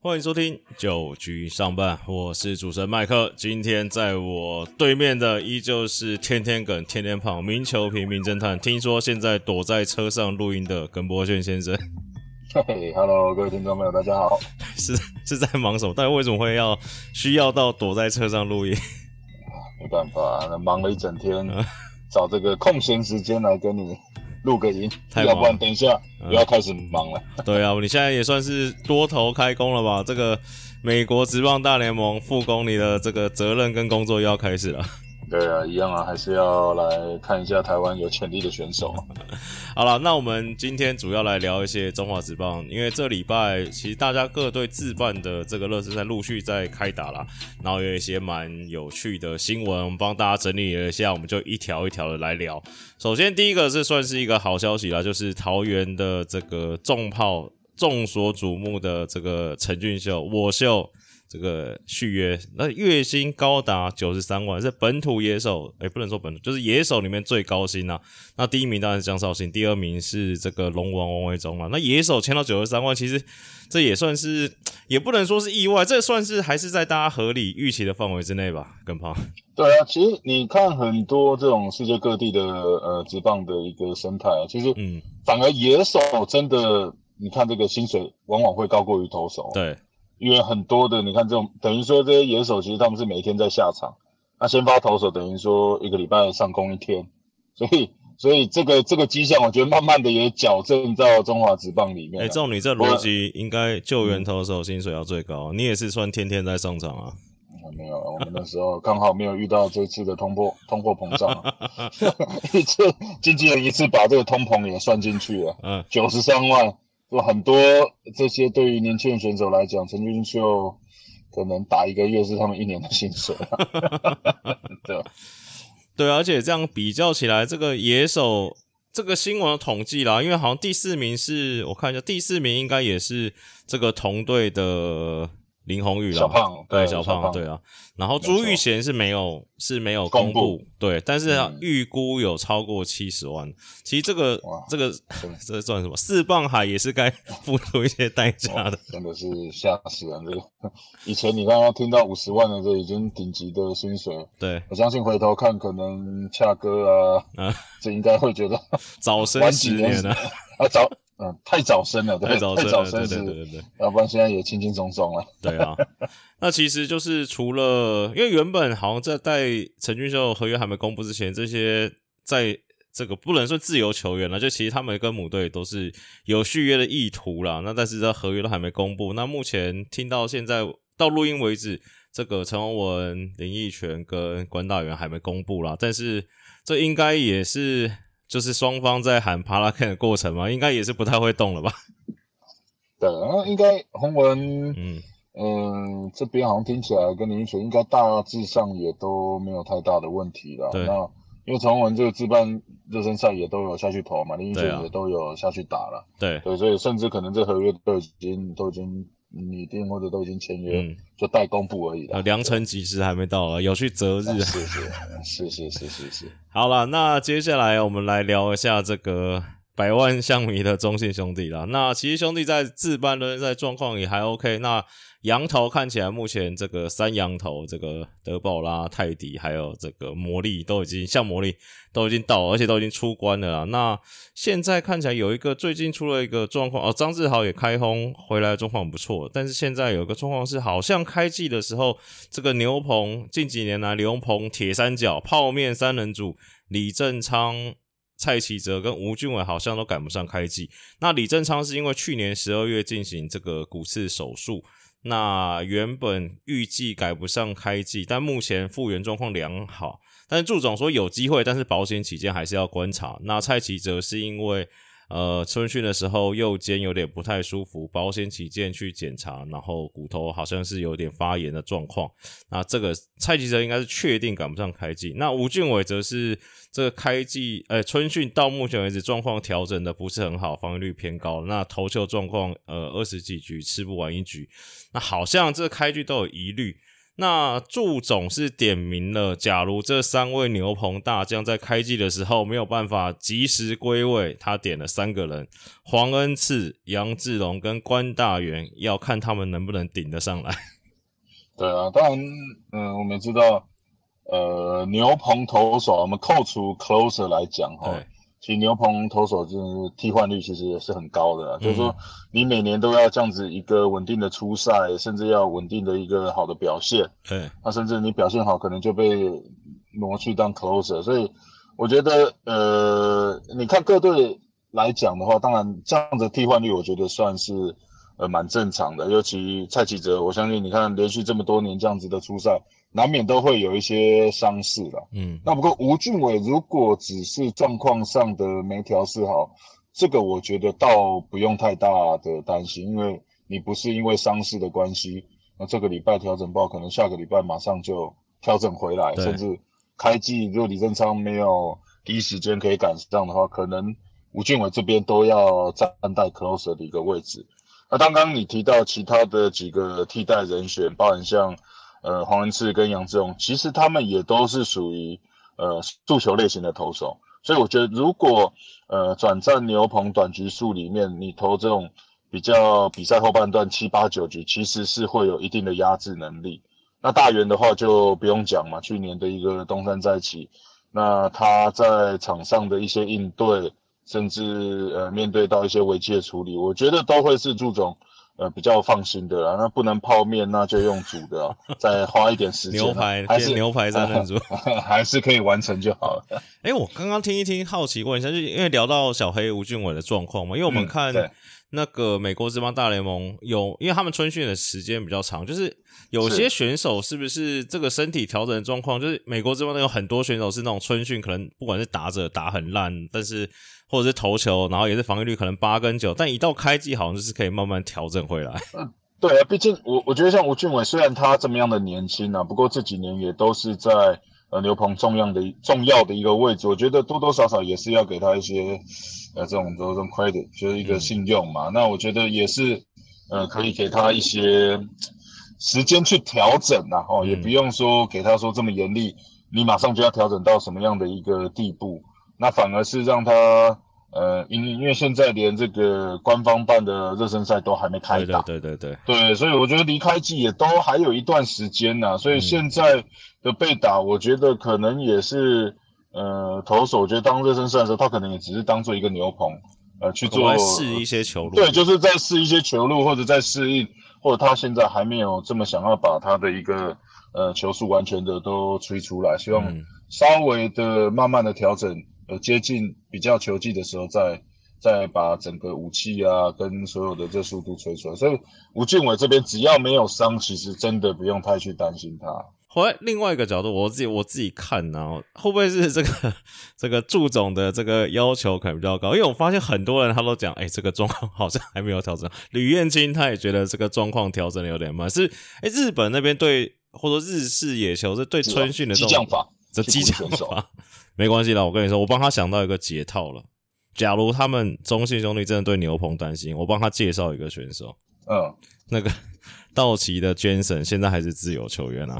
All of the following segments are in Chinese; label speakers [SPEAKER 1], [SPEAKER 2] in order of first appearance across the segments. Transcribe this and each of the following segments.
[SPEAKER 1] 欢迎收听九局上半，我是主持人麦克。今天在我对面的依旧是天天梗、天天胖、名球平民侦探。听说现在躲在车上录音的耿博炫先生，
[SPEAKER 2] 嘿，Hello，各位听众朋友，大家好。
[SPEAKER 1] 是是在忙什么？但为什么会要需要到躲在车上录音？
[SPEAKER 2] 没办法，忙了一整天，找这个空闲时间来跟你。录个音，要不然等一下又要开始忙了。
[SPEAKER 1] 对啊，你现在也算是多头开工了吧？这个美国职棒大联盟复工，你的这个责任跟工作又要开始了。
[SPEAKER 2] 对啊，一样啊，还是要来看一下台湾有潜力的选手。
[SPEAKER 1] 好了，那我们今天主要来聊一些中华职棒，因为这礼拜其实大家各队自办的这个热身赛陆续在开打了，然后有一些蛮有趣的新闻，我们帮大家整理了一下，我们就一条一条的来聊。首先第一个是算是一个好消息啦，就是桃园的这个重炮众所瞩目的这个陈俊秀我秀。这个续约，那月薪高达九十三万，是本土野手，哎，不能说本土，就是野手里面最高薪啊。那第一名当然是江绍兴，第二名是这个龙王王维忠了。那野手签到九十三万，其实这也算是，也不能说是意外，这算是还是在大家合理预期的范围之内吧。更胖。
[SPEAKER 2] 对啊，其实你看很多这种世界各地的呃职棒的一个生态啊，其实嗯，反而野手真的，你看这个薪水往往会高过于投手。
[SPEAKER 1] 对。
[SPEAKER 2] 因为很多的，你看这种等于说这些野手，其实他们是每天在下场。那先发投手等于说一个礼拜上工一天，所以所以这个这个迹象，我觉得慢慢的也矫正到中华职棒里面。
[SPEAKER 1] 哎，照你这逻辑，应该救援投手薪水要最高。你也是算天天在上场啊？
[SPEAKER 2] 没有，我们那时候刚好没有遇到这次的通货通货膨胀，一次经纪人一次把这个通膨也算进去了。嗯，九十三万。就很多这些对于年轻人选手来讲，陈俊秀可能打一个月是他们一年的薪水。对，
[SPEAKER 1] 对，而且这样比较起来，这个野手这个新闻统计啦，因为好像第四名是我看一下，第四名应该也是这个同队的。林宏宇
[SPEAKER 2] 小胖
[SPEAKER 1] 对小胖对啊，然后朱玉贤是没有是没有公布。对，但是预估有超过七十万。其实这个这个 这算什么？四棒海也是该付出一些代价的，
[SPEAKER 2] 真的是吓死人！这个。以前你刚刚听到五十万的，这已经顶级的薪水。
[SPEAKER 1] 对。
[SPEAKER 2] 我相信回头看，可能恰哥啊，这应该会觉得
[SPEAKER 1] 早生十年了
[SPEAKER 2] 啊早。嗯，太早生了，
[SPEAKER 1] 太早
[SPEAKER 2] 生
[SPEAKER 1] 了，对对对对对，
[SPEAKER 2] 要不然现在也轻轻松松了。
[SPEAKER 1] 对啊，那其实就是除了，因为原本好像在在陈俊秀合约还没公布之前，这些在这个不能说自由球员了，就其实他们跟母队都是有续约的意图啦。那但是这合约都还没公布。那目前听到现在到录音为止，这个陈宏文、林奕泉跟关大元还没公布啦。但是这应该也是。就是双方在喊帕拉克的过程嘛，应该也是不太会动了吧？
[SPEAKER 2] 对，然后应该洪文，嗯嗯，这边好像听起来跟林奕泉应该大致上也都没有太大的问题了。那因为陈宏文这个自办热身赛也都有下去投嘛，林奕泉也都有下去打了。
[SPEAKER 1] 对
[SPEAKER 2] 对，所以甚至可能这合约都已经都已经。拟定或者都已经签约，就待公布而已了。
[SPEAKER 1] 良辰吉时还没到啊，有去择日。
[SPEAKER 2] 是是是是是是是。
[SPEAKER 1] 好了，那接下来我们来聊一下这个百万象迷的中信兄弟啦。那其实兄弟在自办的在状况也还 OK。那羊头看起来目前这个三羊头，这个德保拉、泰迪还有这个魔力都已经像魔力都已经到，而且都已经出关了啦。那现在看起来有一个最近出了一个状况哦，张志豪也开轰回来，状况不错。但是现在有一个状况是，好像开季的时候，这个牛棚近几年来牛棚铁三角泡面三人组李正昌、蔡奇哲跟吴俊伟好像都赶不上开季。那李正昌是因为去年十二月进行这个骨刺手术。那原本预计赶不上开季，但目前复原状况良好。但是祝总说有机会，但是保险起见还是要观察。那蔡奇泽是因为。呃，春训的时候右肩有点不太舒服，保险起见去检查，然后骨头好像是有点发炎的状况。那这个蔡吉哲应该是确定赶不上开季。那吴俊伟则是这个开季，呃，春训到目前为止状况调整的不是很好，防御率偏高。那投球状况，呃，二十几局吃不完一局，那好像这开局都有疑虑。那祝总是点名了，假如这三位牛棚大将在开季的时候没有办法及时归位，他点了三个人：黄恩赐、杨志龙跟关大元，要看他们能不能顶得上来。
[SPEAKER 2] 对啊，当然，嗯，我们知道，呃，牛棚投手，我们扣除 closer 来讲，哈。其实牛棚投手就是替换率其实也是很高的，就是说你每年都要这样子一个稳定的出赛，甚至要稳定的一个好的表现。
[SPEAKER 1] 对，
[SPEAKER 2] 那甚至你表现好，可能就被挪去当 closer。所以我觉得，呃，你看各队来讲的话，当然这样的替换率，我觉得算是呃蛮正常的。尤其蔡启哲，我相信你看连续这么多年这样子的出赛。难免都会有一些伤势了，
[SPEAKER 1] 嗯，
[SPEAKER 2] 那不过吴俊伟如果只是状况上的没调试好，这个我觉得倒不用太大的担心，因为你不是因为伤势的关系，那这个礼拜调整不好，可能下个礼拜马上就调整回来，甚至开季如果李正昌没有第一时间可以赶上的话，可能吴俊伟这边都要暂代 closer 的一个位置。那刚刚你提到其他的几个替代人选，包含像。呃，黄文志跟杨志荣，其实他们也都是属于呃速球类型的投手，所以我觉得如果呃转战牛棚短局数里面，你投这种比较比赛后半段七八九局，其实是会有一定的压制能力。那大元的话就不用讲嘛，去年的一个东山再起，那他在场上的一些应对，甚至呃面对到一些危机的处理，我觉得都会是注重。呃，比较放心的啦，那不能泡面，那就用煮的，再花一点时间。
[SPEAKER 1] 牛排
[SPEAKER 2] 还是
[SPEAKER 1] 牛排三人组，
[SPEAKER 2] 还是可以完成就好了。
[SPEAKER 1] 哎，我刚刚听一听，好奇问一下，就因为聊到小黑吴俊伟的状况嘛，因为我们看那个美国这帮大联盟有，因为他们春训的时间比较长，就是有些选手是不是这个身体调整的状况，就是美国这帮有很多选手是那种春训可能不管是打者打很烂，但是。或者是投球，然后也是防御率可能八跟九，但一到开季好像就是可以慢慢调整回来。
[SPEAKER 2] 嗯，对啊，毕竟我我觉得像吴俊伟，虽然他这么样的年轻啊，不过这几年也都是在呃刘鹏重要的重要的一个位置，我觉得多多少少也是要给他一些呃这种这种 credit，就是一个信用嘛。那我觉得也是呃可以给他一些时间去调整啊，哦，也不用说给他说这么严厉，你马上就要调整到什么样的一个地步。那反而是让他，呃，因因为现在连这个官方办的热身赛都还没开打，
[SPEAKER 1] 对对对
[SPEAKER 2] 对对，所以我觉得离开季也都还有一段时间呢，所以现在的被打，我觉得可能也是，呃，投手，我觉得当热身赛的时候，他可能也只是当做一个牛棚，呃，去做
[SPEAKER 1] 试一些球路，
[SPEAKER 2] 对，就是在试一些球路，或者在适应，或者他现在还没有这么想要把他的一个呃球速完全的都吹出来，希望稍微的慢慢的调整。呃，接近比较球技的时候，再再把整个武器啊，跟所有的这速度吹出来。所以吴俊伟这边只要没有伤，其实真的不用太去担心他。
[SPEAKER 1] 后来另外一个角度，我自己我自己看呢，会不会是这个这个祝总的这个要求可能比较高？因为我发现很多人他都讲，哎，这个状况好像还没有调整。吕彦青他也觉得这个状况调整的有点慢。是哎，日本那边对，或者说日式野球是对春训的这种这激将法。没关系啦，我跟你说，我帮他想到一个解套了。假如他们中信兄弟真的对牛棚担心，我帮他介绍一个选手。
[SPEAKER 2] 嗯，
[SPEAKER 1] 那个 道奇的 Jensen 现在还是自由球员啊。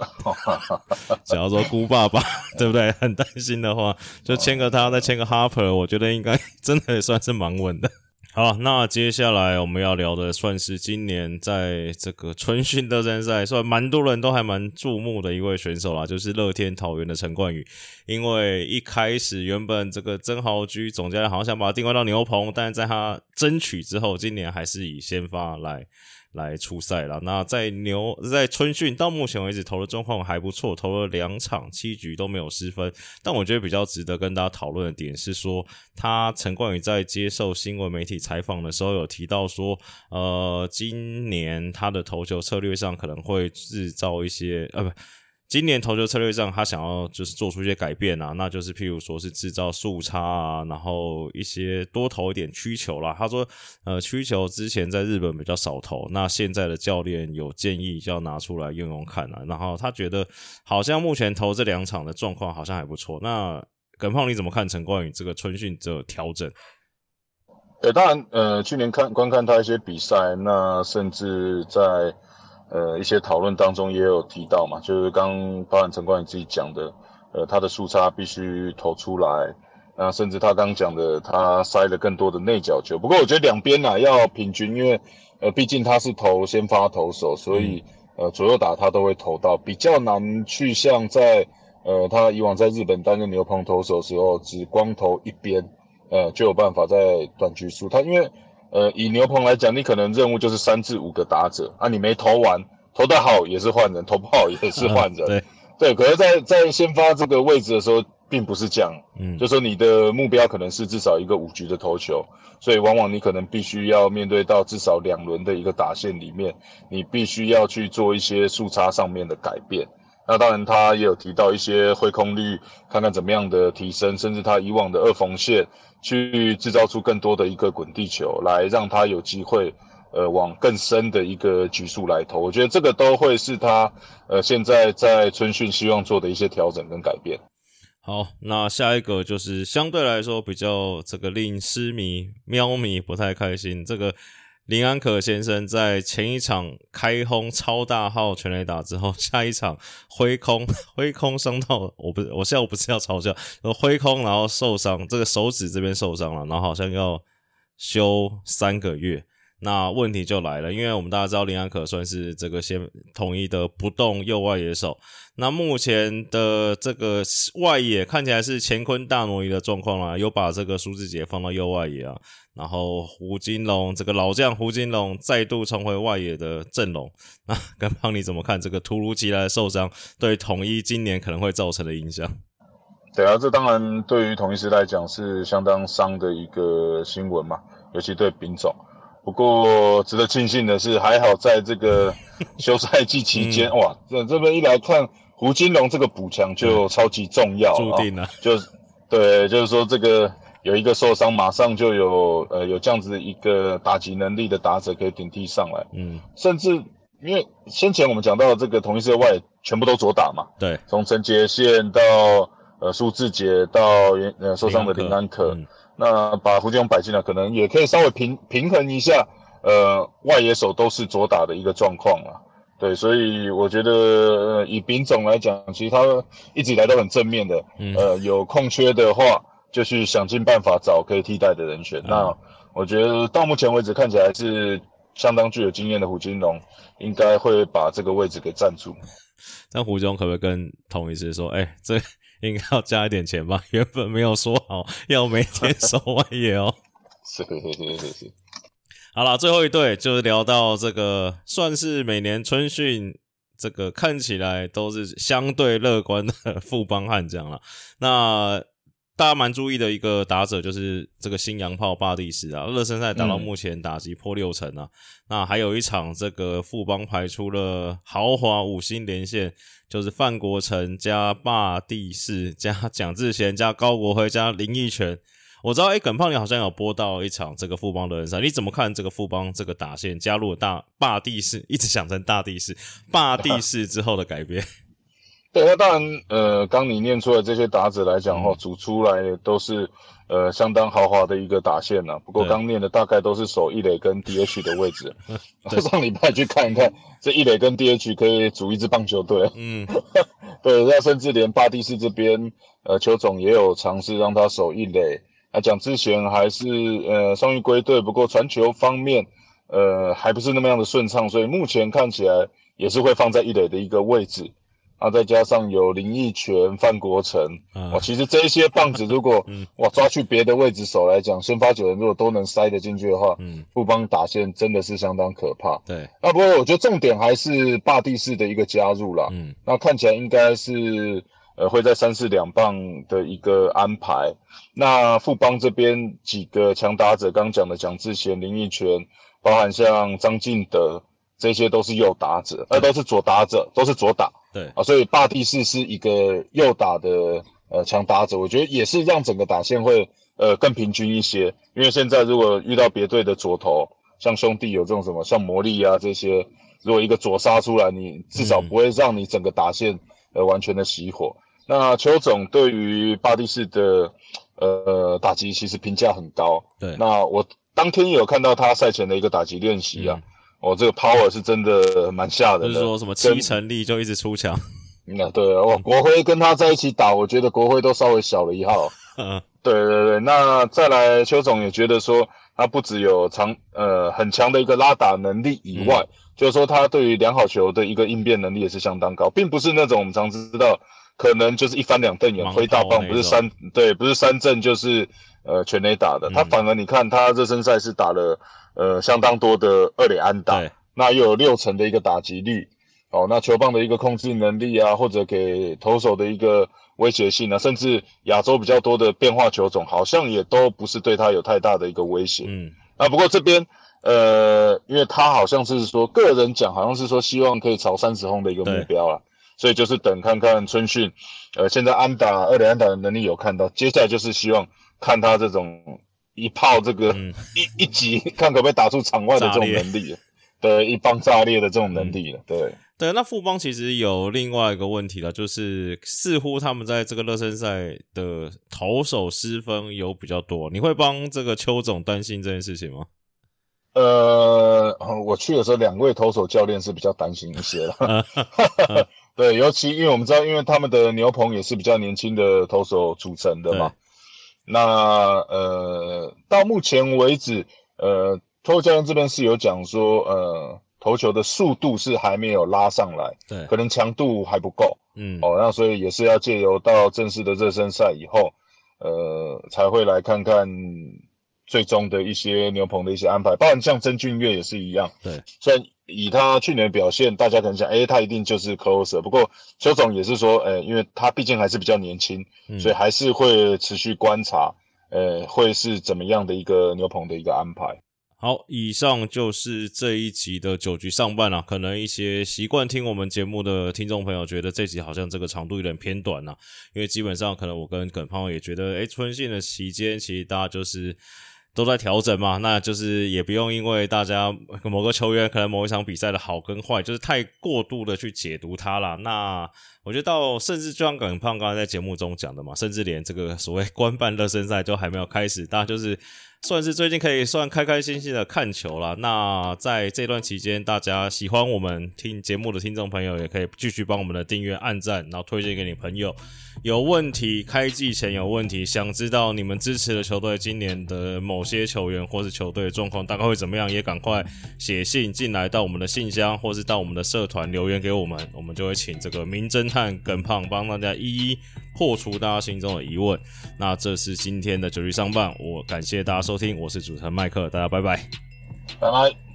[SPEAKER 1] 假如说姑爸爸 对不对？很担心的话，就签个他，再签个 Harper，我觉得应该真的也算是蛮稳的。好，那接下来我们要聊的算是今年在这个春训热身赛，算蛮多人都还蛮注目的一位选手啦，就是乐天桃园的陈冠宇。因为一开始原本这个曾豪居总教练好像想把他定位到牛棚，但是在他争取之后，今年还是以先发来。来出赛了。那在牛在春训到目前为止投的状况还不错，投了两场七局都没有失分。但我觉得比较值得跟大家讨论的点是说，他陈冠宇在接受新闻媒体采访的时候有提到说，呃，今年他的投球策略上可能会制造一些呃不。今年投球策略上，他想要就是做出一些改变啊，那就是譬如说是制造速差啊，然后一些多投一点曲球啦。他说，呃，曲球之前在日本比较少投，那现在的教练有建议就要拿出来用用看啊。然后他觉得好像目前投这两场的状况好像还不错。那耿胖你怎么看陈冠宇这个春训的调整？
[SPEAKER 2] 呃，当然，呃，去年看观看他一些比赛，那甚至在。呃一些讨论当中也有提到嘛，就是刚包含陈冠宇自己讲的，呃他的速差必须投出来，那甚至他刚讲的他塞了更多的内角球。不过我觉得两边呐要平均，因为呃毕竟他是投先发投手，所以呃左右打他都会投到，比较难去像在呃他以往在日本担任牛棚投手时候只光投一边。呃，就有办法在短局输他，因为呃，以牛棚来讲，你可能任务就是三至五个打者啊，你没投完，投得好也是换人，投不好也是换人，
[SPEAKER 1] 对
[SPEAKER 2] 对。可是，在在先发这个位置的时候，并不是这样，嗯，就说你的目标可能是至少一个五局的投球，所以往往你可能必须要面对到至少两轮的一个打线里面，你必须要去做一些速差上面的改变。那当然，他也有提到一些挥空率，看看怎么样的提升，甚至他以往的二缝线去制造出更多的一个滚地球，来让他有机会，呃，往更深的一个局数来投。我觉得这个都会是他，呃，现在在春训希望做的一些调整跟改变。
[SPEAKER 1] 好，那下一个就是相对来说比较这个令狮迷、喵迷不太开心这个。林安可先生在前一场开轰超大号全垒打之后，下一场挥空 挥空伤到我不我现在我不是要嘲笑，挥空然后受伤，这个手指这边受伤了，然后好像要休三个月。那问题就来了，因为我们大家知道林安可算是这个先统一的不动右外野手，那目前的这个外野看起来是乾坤大挪移的状况啦，又把这个苏志杰放到右外野啊，然后胡金龙这个老将胡金龙再度重回外野的阵容，那跟胖你怎么看这个突如其来的受伤对统一今年可能会造成的影响？
[SPEAKER 2] 对啊，这当然对于统一师来讲是相当伤的一个新闻嘛，尤其对丙总。不过值得庆幸的是，还好在这个 休赛季期间，哇，这这边一来看胡金龙这个补强就超级重要，
[SPEAKER 1] 注定了，
[SPEAKER 2] 就对，就是说这个有一个受伤，马上就有呃有这样子一个打击能力的打者可以顶替上来，嗯，甚至因为先前我们讲到这个同一色外全部都左打嘛，
[SPEAKER 1] 对，
[SPEAKER 2] 从陈杰宪到呃苏志杰到呃受伤的林安可。那把胡金龙摆进来，可能也可以稍微平平衡一下，呃，外野手都是左打的一个状况啊。对，所以我觉得以丙总来讲，其实他一直以来都很正面的，呃，有空缺的话，就去想尽办法找可以替代的人选。那我觉得到目前为止看起来是相当具有经验的胡金龙，应该会把这个位置给占住。
[SPEAKER 1] 那胡金龙可不可以跟同一师说，哎，这？应该要加一点钱吧？原本没有说好要每天守外野哦。
[SPEAKER 2] 是是是是。
[SPEAKER 1] 好了，最后一对就是聊到这个，算是每年春训这个看起来都是相对乐观的富邦悍将了。那大家蛮注意的一个打者就是这个新洋炮巴蒂斯啊，热身赛打到目前打击破六成啊。那还有一场这个富邦排出了豪华五星连线。就是范国成加霸地士加蒋志贤加高国辉加林奕泉，我知道哎，耿胖你好像有播到一场这个富邦的人赛，你怎么看这个富邦这个打线加入了大霸地士，一直想成大地士霸地士之后的改变？
[SPEAKER 2] 对，那当然，呃，刚你念出来这些打者来讲哈，组出来都是。呃，相当豪华的一个打线呐。不过刚念的大概都是守一垒跟 DH 的位置。上礼拜去看一看，这一垒跟 DH 可以组一支棒球队。嗯，对，那甚至连巴蒂斯这边，呃，邱总也有尝试让他守一垒。那讲之前还是呃双鱼归队，不过传球方面，呃，还不是那么样的顺畅，所以目前看起来也是会放在一垒的一个位置。啊，再加上有林奕泉、范国成，啊，其实这一些棒子，如果哇抓去别的位置手来讲，先发九人如果都能塞得进去的话，嗯，不帮打线真的是相当可怕。
[SPEAKER 1] 对，
[SPEAKER 2] 那不过我觉得重点还是霸地式的一个加入啦，嗯，那看起来应该是呃会在三四两棒的一个安排。那富邦这边几个强打者，刚讲的蒋志贤、林奕泉，包含像张进德，这些都是右打者，呃，都是左打者，都是左打。
[SPEAKER 1] 对
[SPEAKER 2] 啊，所以霸地士是一个右打的呃强打者，我觉得也是让整个打线会呃更平均一些。因为现在如果遇到别队的左投，像兄弟有这种什么像魔力啊这些，如果一个左杀出来，你至少不会让你整个打线呃完全的熄火。那邱总对于霸地士的呃打击其实评价很高。
[SPEAKER 1] 对，
[SPEAKER 2] 那我当天有看到他赛前的一个打击练习啊。哦，这个 power 是真的蛮吓人的。
[SPEAKER 1] 就是说什么七成力就一直出墙。
[SPEAKER 2] 那 对哦，国辉跟他在一起打，我觉得国辉都稍微小了一号。嗯，对对对。那再来，邱总也觉得说，他不只有长呃很强的一个拉打能力以外，就是说他对于良好球的一个应变能力也是相当高，并不是那种我们常知道可能就是一翻两瞪眼挥大棒，不是三对，不是三振就是呃全垒打的。他反而你看他热身赛是打了呃相当多的二垒安打，那又有六成的一个打击率。哦，那球棒的一个控制能力啊，或者给投手的一个威胁性啊，甚至亚洲比较多的变化球种，好像也都不是对他有太大的一个威胁。嗯，那不过这边，呃，因为他好像是说个人讲，好像是说希望可以朝三十轰的一个目标啊，所以就是等看看春训，呃，现在安打二连安打的能力有看到，接下来就是希望看他这种一炮这个一一击，看可不可以打出场外的这种能力，对，一棒炸裂的这种能力了，对。
[SPEAKER 1] 对，那富邦其实有另外一个问题了，就是似乎他们在这个热身赛的投手失分有比较多，你会帮这个邱总担心这件事情吗？
[SPEAKER 2] 呃，我去的时候，两位投手教练是比较担心一些了。对，尤其因为我们知道，因为他们的牛棚也是比较年轻的投手组成的嘛。那呃，到目前为止，呃，托教练这边是有讲说，呃。投球的速度是还没有拉上来，
[SPEAKER 1] 对，
[SPEAKER 2] 可能强度还不够，嗯，哦，那所以也是要借由到正式的热身赛以后，呃，才会来看看最终的一些牛棚的一些安排。包括像曾俊岳也是一样，
[SPEAKER 1] 对，
[SPEAKER 2] 虽然以他去年的表现，大家可能想，哎，他一定就是 closer，不过邱总也是说，哎，因为他毕竟还是比较年轻，所以还是会持续观察，呃，会是怎么样的一个牛棚的一个安排。
[SPEAKER 1] 好，以上就是这一集的九局上半了。可能一些习惯听我们节目的听众朋友觉得这集好像这个长度有点偏短了，因为基本上可能我跟耿胖也觉得，哎，春训的期间其实大家就是都在调整嘛，那就是也不用因为大家某个球员可能某一场比赛的好跟坏，就是太过度的去解读他了。那我觉得到甚至就像耿胖刚才在节目中讲的嘛，甚至连这个所谓官办热身赛都还没有开始，大家就是。算是最近可以算开开心心的看球了。那在这段期间，大家喜欢我们听节目的听众朋友，也可以继续帮我们的订阅、按赞，然后推荐给你朋友。有问题，开季前有问题，想知道你们支持的球队今年的某些球员或是球队的状况大概会怎么样，也赶快写信进来到我们的信箱，或是到我们的社团留言给我们，我们就会请这个名侦探耿胖帮大家一一破除大家心中的疑问。那这是今天的九局上半，我感谢大家收听，我是主持人麦克，大家拜拜，
[SPEAKER 2] 拜拜。